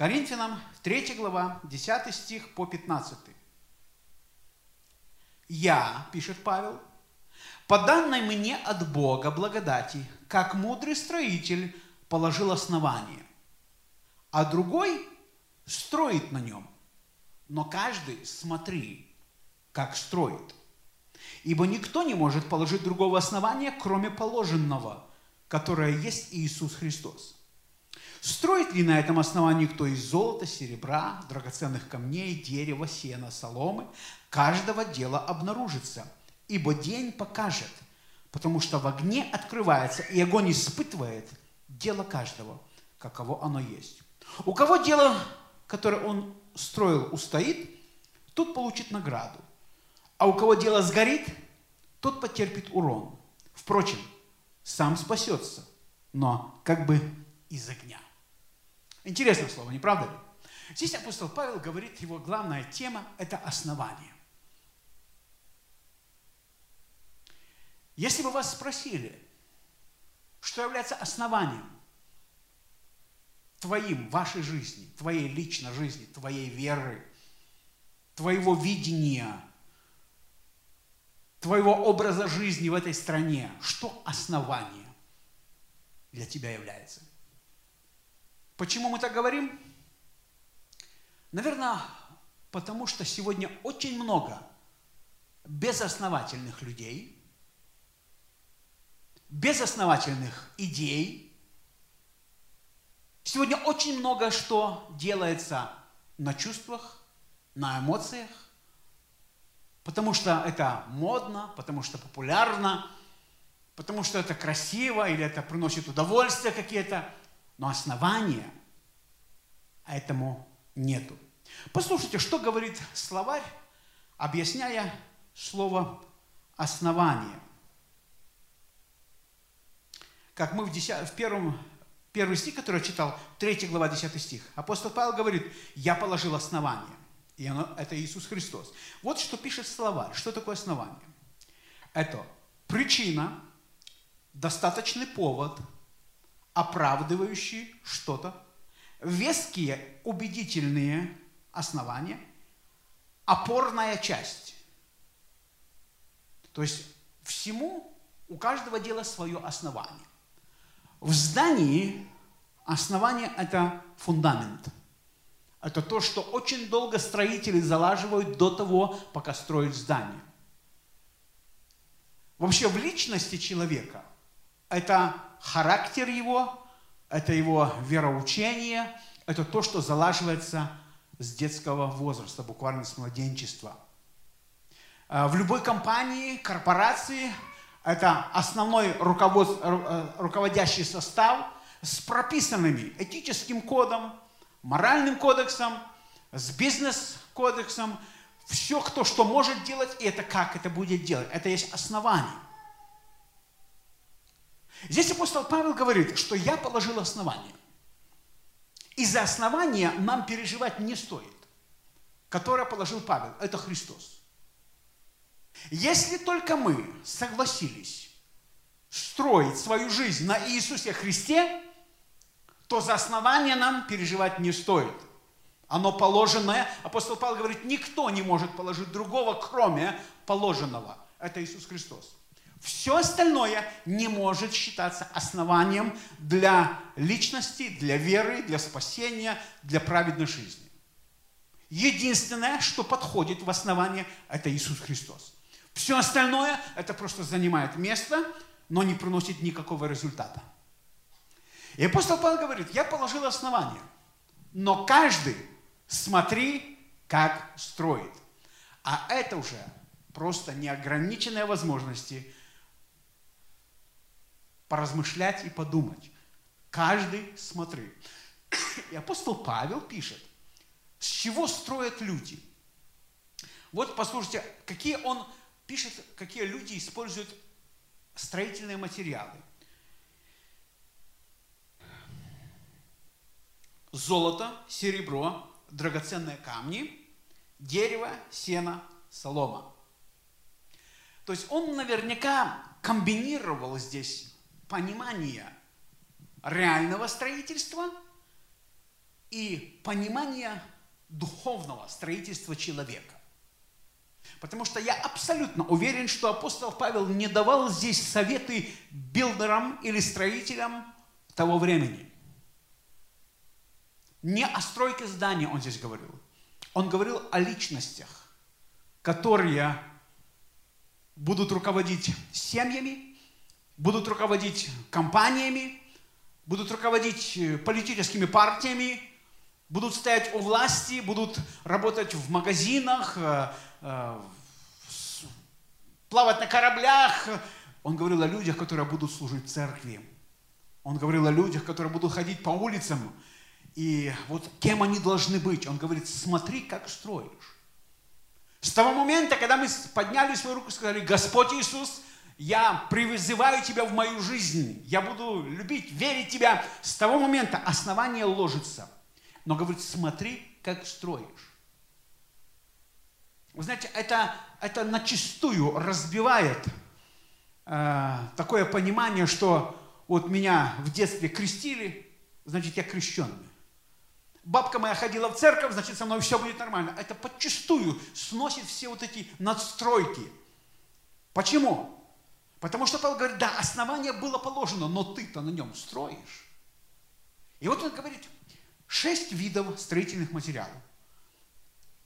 Коринфянам 3 глава, 10 стих по 15. «Я, – пишет Павел, – по данной мне от Бога благодати, как мудрый строитель, положил основание, а другой строит на нем. Но каждый смотри, как строит. Ибо никто не может положить другого основания, кроме положенного, которое есть Иисус Христос. Строит ли на этом основании кто из золота, серебра, драгоценных камней, дерева, сена, соломы? Каждого дела обнаружится, ибо день покажет, потому что в огне открывается, и огонь испытывает дело каждого, каково оно есть. У кого дело, которое он строил, устоит, тот получит награду. А у кого дело сгорит, тот потерпит урон. Впрочем, сам спасется, но как бы из огня. Интересное слово, не правда ли? Здесь апостол Павел говорит, его главная тема – это основание. Если бы вас спросили, что является основанием твоим, вашей жизни, твоей личной жизни, твоей веры, твоего видения, твоего образа жизни в этой стране, что основание для тебя является? Почему мы так говорим? Наверное, потому что сегодня очень много безосновательных людей, безосновательных идей. Сегодня очень много что делается на чувствах, на эмоциях, потому что это модно, потому что популярно, потому что это красиво или это приносит удовольствие какие-то но основания этому нету. Послушайте, что говорит словарь, объясняя слово «основание». Как мы в, 10, в первом, первый стих, который я читал, 3 глава, 10 стих, апостол Павел говорит, «Я положил основание». И оно, это Иисус Христос. Вот что пишет словарь. Что такое основание? Это причина, достаточный повод – оправдывающие что-то, веские, убедительные основания, опорная часть. То есть всему у каждого дела свое основание. В здании основание – это фундамент. Это то, что очень долго строители залаживают до того, пока строят здание. Вообще в личности человека это характер его, это его вероучение, это то, что залаживается с детского возраста, буквально с младенчества. А, в любой компании, корпорации это основной. Э, руководящий состав с прописанными этическим кодом, моральным кодексом, с бизнес-кодексом. Все, кто что может делать, и это как это будет делать. Это есть основание. Здесь апостол Павел говорит, что я положил основание. И за основание нам переживать не стоит, которое положил Павел. Это Христос. Если только мы согласились строить свою жизнь на Иисусе Христе, то за основание нам переживать не стоит. Оно положенное. Апостол Павел говорит, никто не может положить другого, кроме положенного. Это Иисус Христос. Все остальное не может считаться основанием для личности, для веры, для спасения, для праведной жизни. Единственное, что подходит в основание, это Иисус Христос. Все остальное, это просто занимает место, но не приносит никакого результата. И апостол Павел говорит, я положил основание, но каждый смотри, как строит. А это уже просто неограниченные возможности поразмышлять и подумать. Каждый смотри. И апостол Павел пишет, с чего строят люди. Вот послушайте, какие он пишет, какие люди используют строительные материалы. Золото, серебро, драгоценные камни, дерево, сено, солома. То есть он наверняка комбинировал здесь понимание реального строительства и понимание духовного строительства человека. Потому что я абсолютно уверен, что апостол Павел не давал здесь советы билдерам или строителям того времени. Не о стройке здания он здесь говорил. Он говорил о личностях, которые будут руководить семьями, будут руководить компаниями, будут руководить э, политическими партиями, будут стоять у власти, будут работать в магазинах, э, э, плавать на кораблях. Он говорил о людях, которые будут служить церкви. Он говорил о людях, которые будут ходить по улицам. И вот кем они должны быть? Он говорит, смотри, как строишь. С того момента, когда мы подняли свою руку и сказали, Господь Иисус, я призываю Тебя в мою жизнь, я буду любить, верить Тебя, с того момента основание ложится. Но говорит, смотри, как строишь. Вы знаете, это, это начастую разбивает э, такое понимание, что вот меня в детстве крестили, значит, я крещенный. Бабка моя ходила в церковь, значит, со мной все будет нормально. Это подчастую сносит все вот эти надстройки. Почему? Потому что Павел говорит, да, основание было положено, но ты-то на нем строишь. И вот он говорит, шесть видов строительных материалов.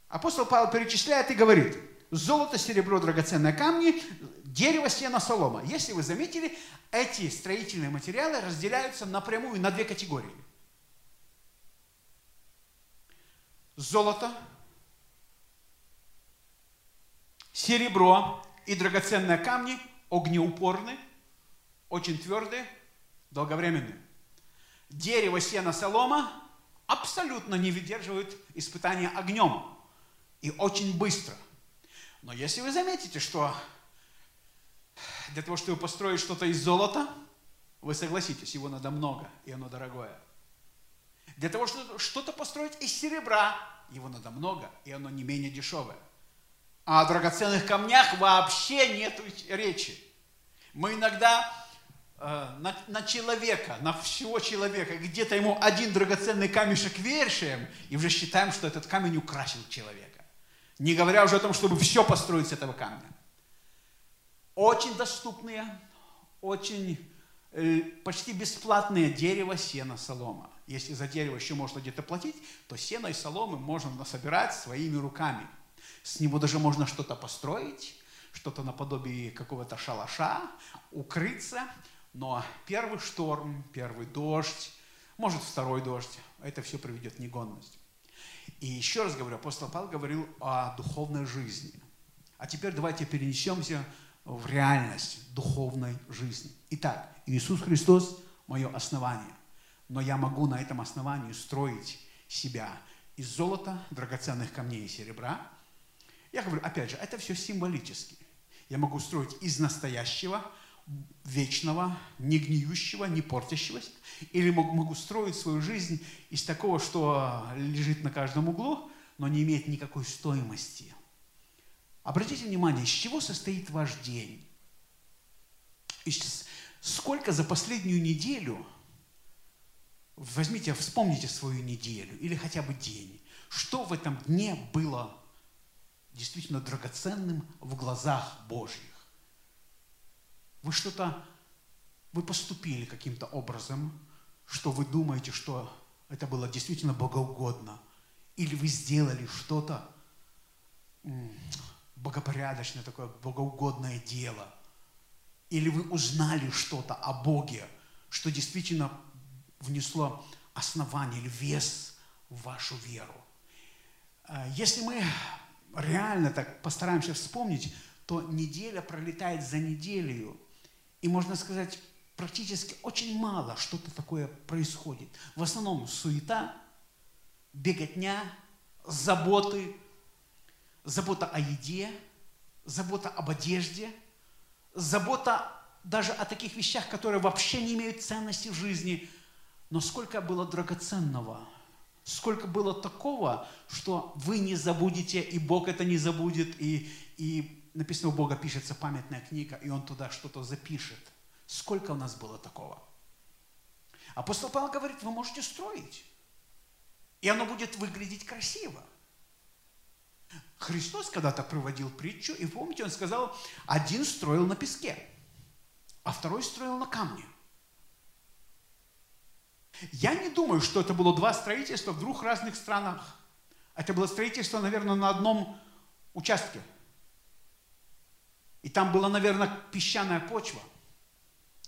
Апостол Павел перечисляет и говорит, золото, серебро, драгоценные камни, дерево, сено, солома. Если вы заметили, эти строительные материалы разделяются напрямую на две категории – золото, серебро и драгоценные камни огнеупорны, очень твердые, долговременные. Дерево, сено, солома абсолютно не выдерживают испытания огнем и очень быстро. Но если вы заметите, что для того, чтобы построить что-то из золота, вы согласитесь, его надо много, и оно дорогое. Для того, чтобы что-то построить из серебра, его надо много, и оно не менее дешевое. А о драгоценных камнях вообще нет речи. Мы иногда э, на, на человека, на всего человека, где-то ему один драгоценный камешек вешаем, и уже считаем, что этот камень украсил человека. Не говоря уже о том, чтобы все построить с этого камня. Очень доступные, очень э, почти бесплатные дерево, сено, солома. Если за дерево еще можно где-то платить, то сено и соломы можно насобирать своими руками. С него даже можно что-то построить, что-то наподобие какого-то шалаша, укрыться. Но первый шторм, первый дождь, может второй дождь, это все приведет в негодность. И еще раз говорю, апостол Павел говорил о духовной жизни. А теперь давайте перенесемся в реальность духовной жизни. Итак, Иисус Христос – мое основание но я могу на этом основании строить себя из золота, драгоценных камней и серебра. Я говорю, опять же, это все символически. Я могу строить из настоящего, вечного, не гниющего, не портящегося, или могу строить свою жизнь из такого, что лежит на каждом углу, но не имеет никакой стоимости. Обратите внимание, из чего состоит ваш день? Сколько за последнюю неделю – Возьмите, вспомните свою неделю или хотя бы день. Что в этом дне было действительно драгоценным в глазах Божьих? Вы что-то, вы поступили каким-то образом, что вы думаете, что это было действительно богоугодно. Или вы сделали что-то богопорядочное, такое богоугодное дело. Или вы узнали что-то о Боге, что действительно внесло основание или вес в вашу веру. А, если мы реально так постараемся вспомнить, то неделя пролетает за неделю, и можно сказать, практически очень мало что-то такое происходит. В основном суета, беготня, заботы, забота о еде, забота об одежде, забота даже о таких вещах, которые вообще не имеют ценности в жизни – но сколько было драгоценного, сколько было такого, что вы не забудете, и Бог это не забудет, и, и написано, у Бога пишется памятная книга, и Он туда что-то запишет. Сколько у нас было такого? Апостол Павел говорит, вы можете строить И оно будет выглядеть красиво. Христос когда-то проводил притчу, и помните, он сказал, один строил на песке, а второй строил на камне. Я не думаю, что это было два строительства в двух разных странах. Это было строительство, наверное, на одном участке. И там была, наверное, песчаная почва.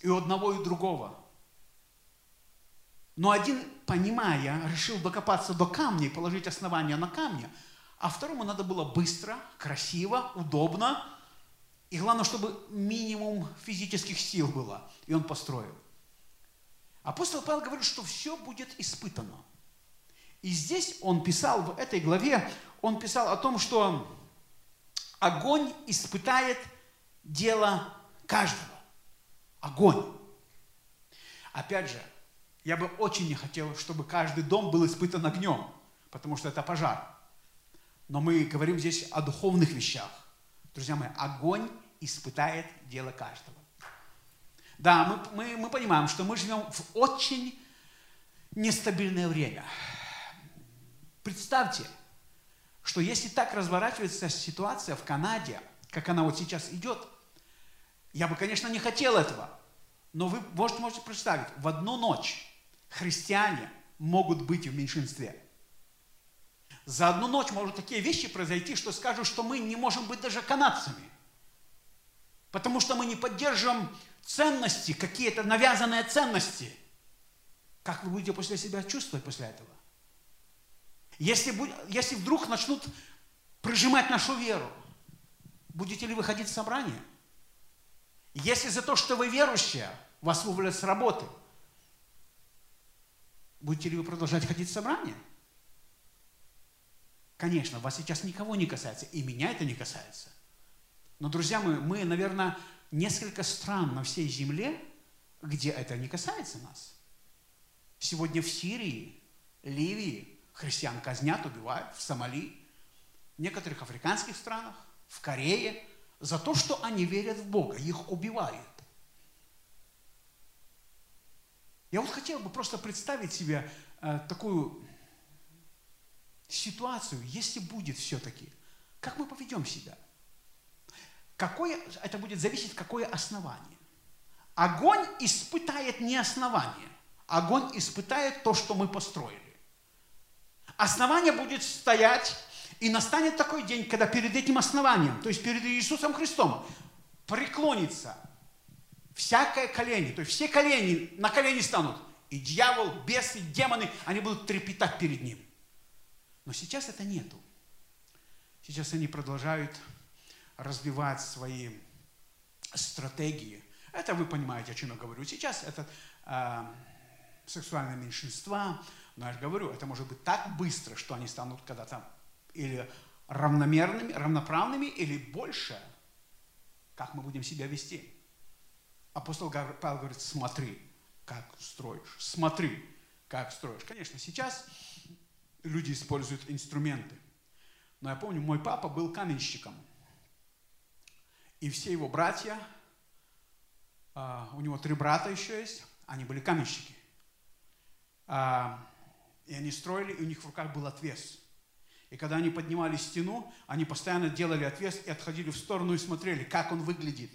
И у одного, и у другого. Но один, понимая, решил докопаться до камня и положить основание на камне, а второму надо было быстро, красиво, удобно, и главное, чтобы минимум физических сил было. И он построил. Апостол Павел говорит, что все будет испытано. И здесь он писал, в этой главе, он писал о том, что огонь испытает дело каждого. Огонь. Опять же, я бы очень не хотел, чтобы каждый дом был испытан огнем, потому что это пожар. Но мы говорим здесь о духовных вещах. Друзья мои, огонь испытает дело каждого. Да, мы, мы, мы понимаем, что мы живем в очень нестабильное время. Представьте, что если так разворачивается ситуация в Канаде, как она вот сейчас идет, я бы, конечно, не хотел этого, но вы можете, можете представить, в одну ночь христиане могут быть в меньшинстве. За одну ночь могут такие вещи произойти, что скажут, что мы не можем быть даже канадцами. Потому что мы не поддерживаем ценности, какие-то навязанные ценности. Как вы будете после себя чувствовать после этого? Если, если вдруг начнут прижимать нашу веру, будете ли вы ходить в собрание? Если за то, что вы верующие, вас уволят с работы, будете ли вы продолжать ходить в собрание? Конечно, вас сейчас никого не касается, и меня это не касается. Но, друзья мои, мы, наверное, несколько стран на всей земле, где это не касается нас. Сегодня в Сирии, Ливии христиан казнят, убивают, в Сомали, в некоторых африканских странах, в Корее, за то, что они верят в Бога, их убивают. Я вот хотел бы просто представить себе э, такую ситуацию, если будет все-таки, как мы поведем себя – Какое, это будет зависеть, какое основание. Огонь испытает не основание. Огонь испытает то, что мы построили. Основание будет стоять, и настанет такой день, когда перед этим основанием, то есть перед Иисусом Христом, преклонится всякое колени, то есть все колени на колени станут. И дьявол, бесы, демоны, они будут трепетать перед ним. Но сейчас это нету. Сейчас они продолжают развивать свои стратегии. Это вы понимаете, о чем я говорю. Сейчас это э, сексуальные меньшинства, но я же говорю, это может быть так быстро, что они станут когда-то или равномерными, равноправными, или больше. Как мы будем себя вести? Апостол Павел говорит, смотри, как строишь, смотри, как строишь. Конечно, сейчас люди используют инструменты. Но я помню, мой папа был каменщиком – и все его братья, а, у него три брата еще есть, они были каменщики. А, и они строили, и у них в руках был отвес. И когда они поднимали стену, они постоянно делали отвес и отходили в сторону и смотрели, как он выглядит.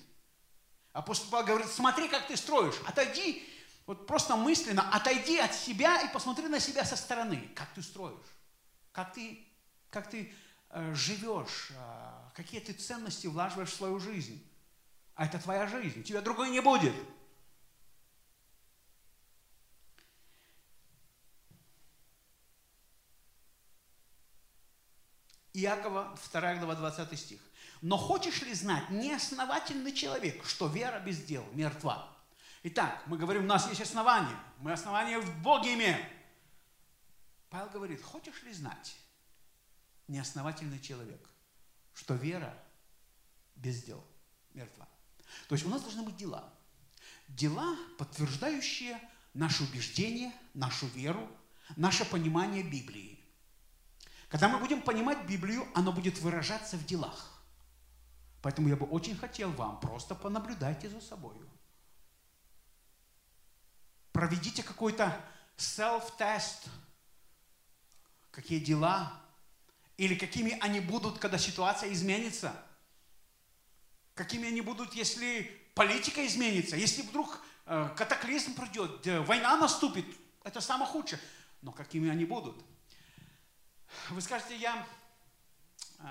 Апостол Павел говорит, смотри, как ты строишь, отойди, вот просто мысленно отойди от себя и посмотри на себя со стороны, как ты строишь, как ты, как ты э, живешь, э, какие ты ценности влаживаешь в свою жизнь. А это твоя жизнь, тебя другой не будет. Иакова, 2 глава, 20 стих. Но хочешь ли знать, неосновательный человек, что вера без дел мертва? Итак, мы говорим, у нас есть основание. Мы основание в Боге имеем. Павел говорит, хочешь ли знать, неосновательный человек, что вера без дел мертва. То есть у нас должны быть дела. Дела, подтверждающие наше убеждение, нашу веру, наше понимание Библии. Когда мы будем понимать Библию, оно будет выражаться в делах. Поэтому я бы очень хотел вам, просто понаблюдайте за собой. Проведите какой-то self-тест. какие дела, или какими они будут, когда ситуация изменится. Какими они будут, если политика изменится, если вдруг э, катаклизм придет, э, война наступит, это самое худшее. Но какими они будут? Вы скажете, я э,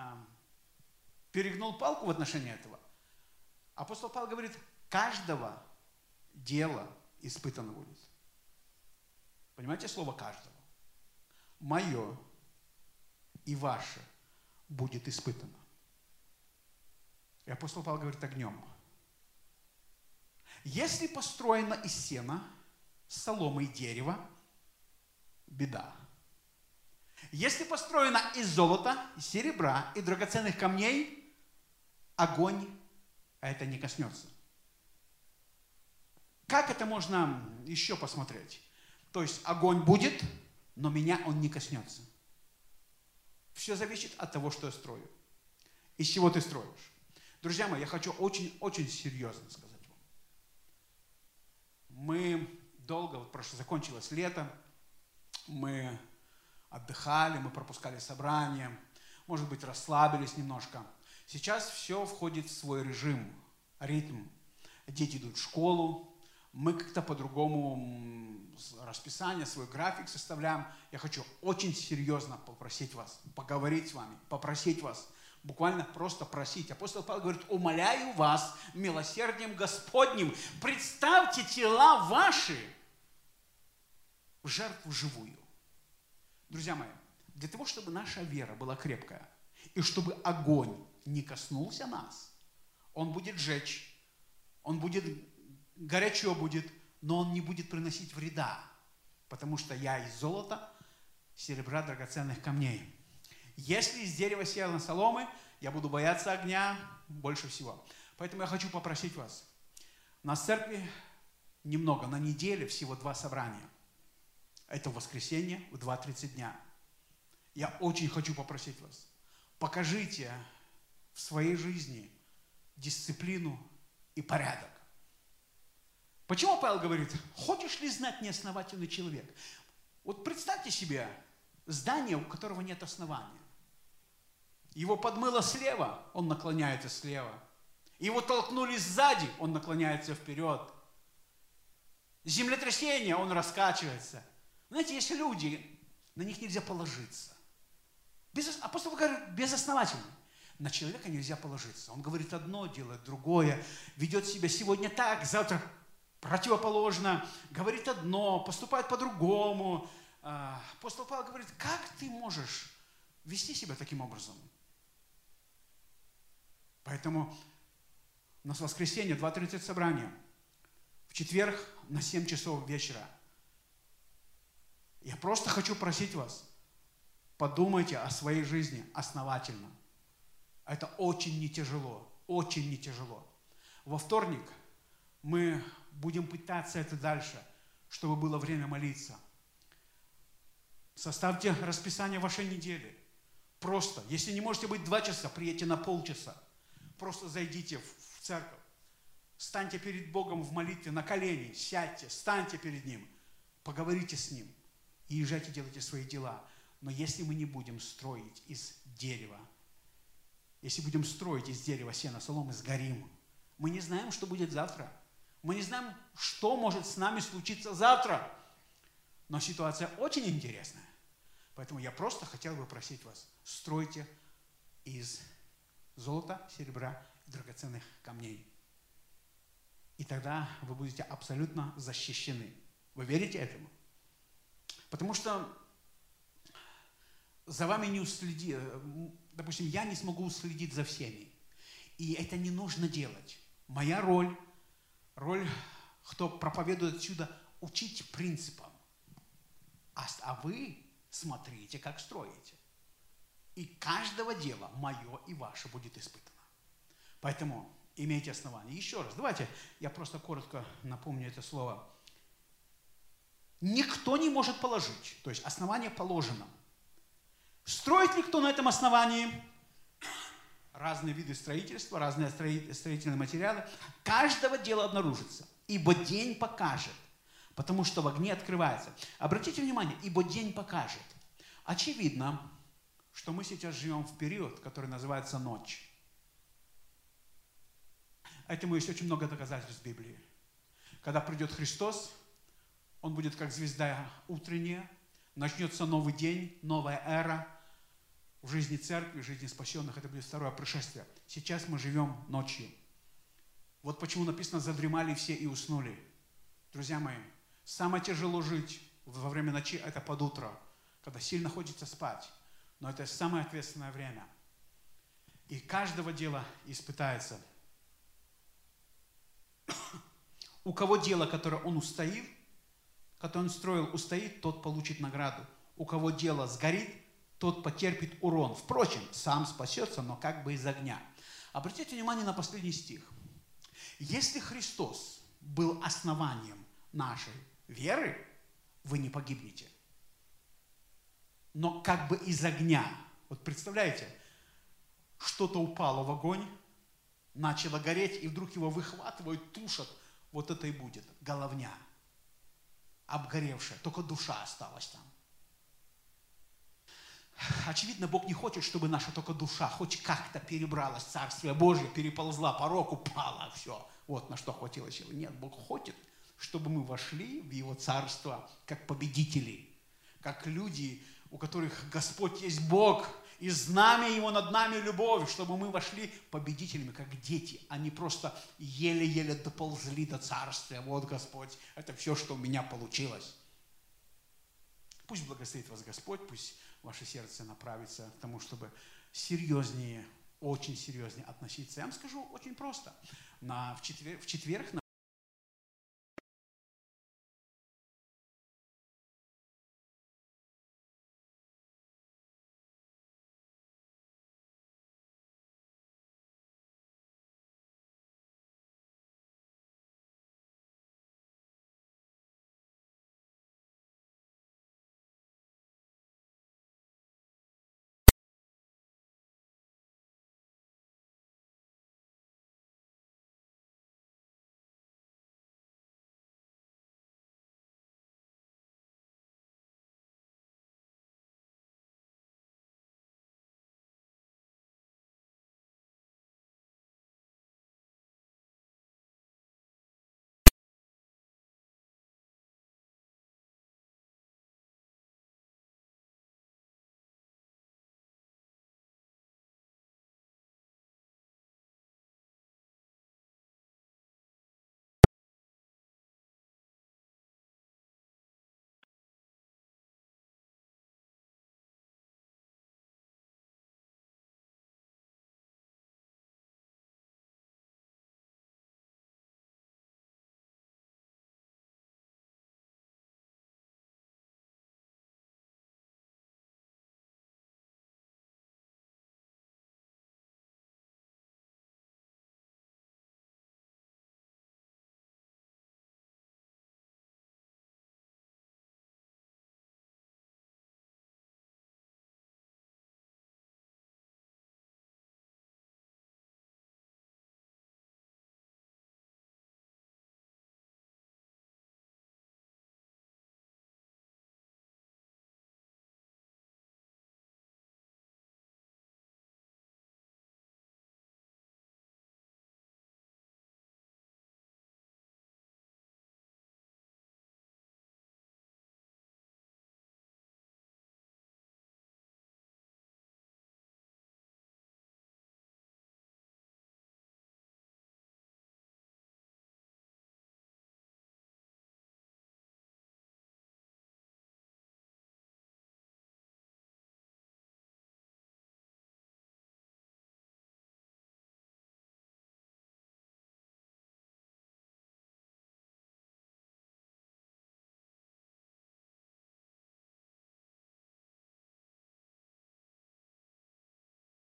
перегнул палку в отношении этого. Апостол Павел говорит, каждого дела испытано будет. Понимаете слово каждого? Мое и ваше будет испытано. И апостол Павел говорит огнем. Если построено из сена, соломы и дерева, беда. Если построено из золота, серебра и драгоценных камней, огонь а это не коснется. Как это можно еще посмотреть? То есть огонь будет, но меня он не коснется. Все зависит от того, что я строю. Из чего ты строишь. Друзья мои, я хочу очень-очень серьезно сказать вам. Мы долго, вот прошло, закончилось лето, мы отдыхали, мы пропускали собрания, может быть, расслабились немножко. Сейчас все входит в свой режим, ритм. Дети идут в школу, мы как-то по-другому расписание, свой график составляем. Я хочу очень серьезно попросить вас, поговорить с вами, попросить вас, буквально просто просить. Апостол Павел говорит, умоляю вас милосердием Господним, представьте тела ваши в жертву живую. Друзья мои, для того, чтобы наша вера была крепкая, и чтобы огонь не коснулся нас, он будет жечь, он будет горячо будет, но он не будет приносить вреда, потому что я из золота, серебра, драгоценных камней. Если из дерева села соломы, я буду бояться огня больше всего. Поэтому я хочу попросить вас. У нас в церкви немного, на неделе всего два собрания. Это в воскресенье в 2.30 дня. Я очень хочу попросить вас. Покажите в своей жизни дисциплину и порядок. Почему Павел говорит, хочешь ли знать неосновательный человек? Вот представьте себе здание, у которого нет основания. Его подмыло слева, он наклоняется слева. Его толкнули сзади, он наклоняется вперед. Землетрясение, он раскачивается. Знаете, есть люди, на них нельзя положиться. Без, апостол говорит, безосновательно. На человека нельзя положиться. Он говорит одно, делает другое, ведет себя сегодня так, завтра противоположно, говорит одно, поступает по-другому. А, апостол Павел говорит, как ты можешь вести себя таким образом? Поэтому у нас воскресенье, 2.30 собрания. В четверг на 7 часов вечера. Я просто хочу просить вас, подумайте о своей жизни основательно. Это очень не тяжело, очень не тяжело. Во вторник мы будем пытаться это дальше, чтобы было время молиться. Составьте расписание вашей недели. Просто, если не можете быть два часа, приедьте на полчаса. Просто зайдите в церковь. Станьте перед Богом в молитве на колени, сядьте, станьте перед Ним, поговорите с Ним и езжайте, делайте свои дела. Но если мы не будем строить из дерева, если будем строить из дерева, сена, соломы, сгорим, мы не знаем, что будет завтра. Мы не знаем, что может с нами случиться завтра. Но ситуация очень интересная. Поэтому я просто хотел бы просить вас, стройте из золота, серебра и драгоценных камней. И тогда вы будете абсолютно защищены. Вы верите этому? Потому что за вами не уследи, допустим, я не смогу уследить за всеми. И это не нужно делать. Моя роль роль, кто проповедует отсюда, учить принципам. А, а вы смотрите, как строите. И каждого дела мое и ваше будет испытано. Поэтому имейте основания. Еще раз, давайте я просто коротко напомню это слово. Никто не может положить, то есть основание положено. Строит ли кто на этом основании? Разные виды строительства, разные строительные материалы, каждого дела обнаружится, ибо день покажет, потому что в огне открывается. Обратите внимание, ибо день покажет. Очевидно, что мы сейчас живем в период, который называется ночь. Этому есть очень много доказательств Библии. Когда придет Христос, Он будет как звезда утренняя, начнется новый день, новая эра в жизни церкви, в жизни спасенных. Это будет второе пришествие. Сейчас мы живем ночью. Вот почему написано, задремали все и уснули. Друзья мои, самое тяжело жить во время ночи – это под утро, когда сильно хочется спать. Но это самое ответственное время. И каждого дела испытается. У кого дело, которое он устоит, которое он строил, устоит, тот получит награду. У кого дело сгорит, тот потерпит урон. Впрочем, сам спасется, но как бы из огня. Обратите внимание на последний стих – если Христос был основанием нашей веры, вы не погибнете. Но как бы из огня. Вот представляете, что-то упало в огонь, начало гореть, и вдруг его выхватывают, тушат. Вот это и будет головня, обгоревшая, только душа осталась там. Очевидно, Бог не хочет, чтобы наша только душа хоть как-то перебралась в Царствие Божье, переползла порог, упала, все. Вот на что хватило силы. Нет, Бог хочет, чтобы мы вошли в Его Царство как победители, как люди, у которых Господь есть Бог, и знамя Его над нами любовь, чтобы мы вошли победителями, как дети, а не просто еле-еле доползли до Царствия. Вот, Господь, это все, что у меня получилось. Пусть благословит вас Господь, пусть ваше сердце направится к тому, чтобы серьезнее, очень серьезнее относиться. Я вам скажу очень просто. На, в, четверг, в четверг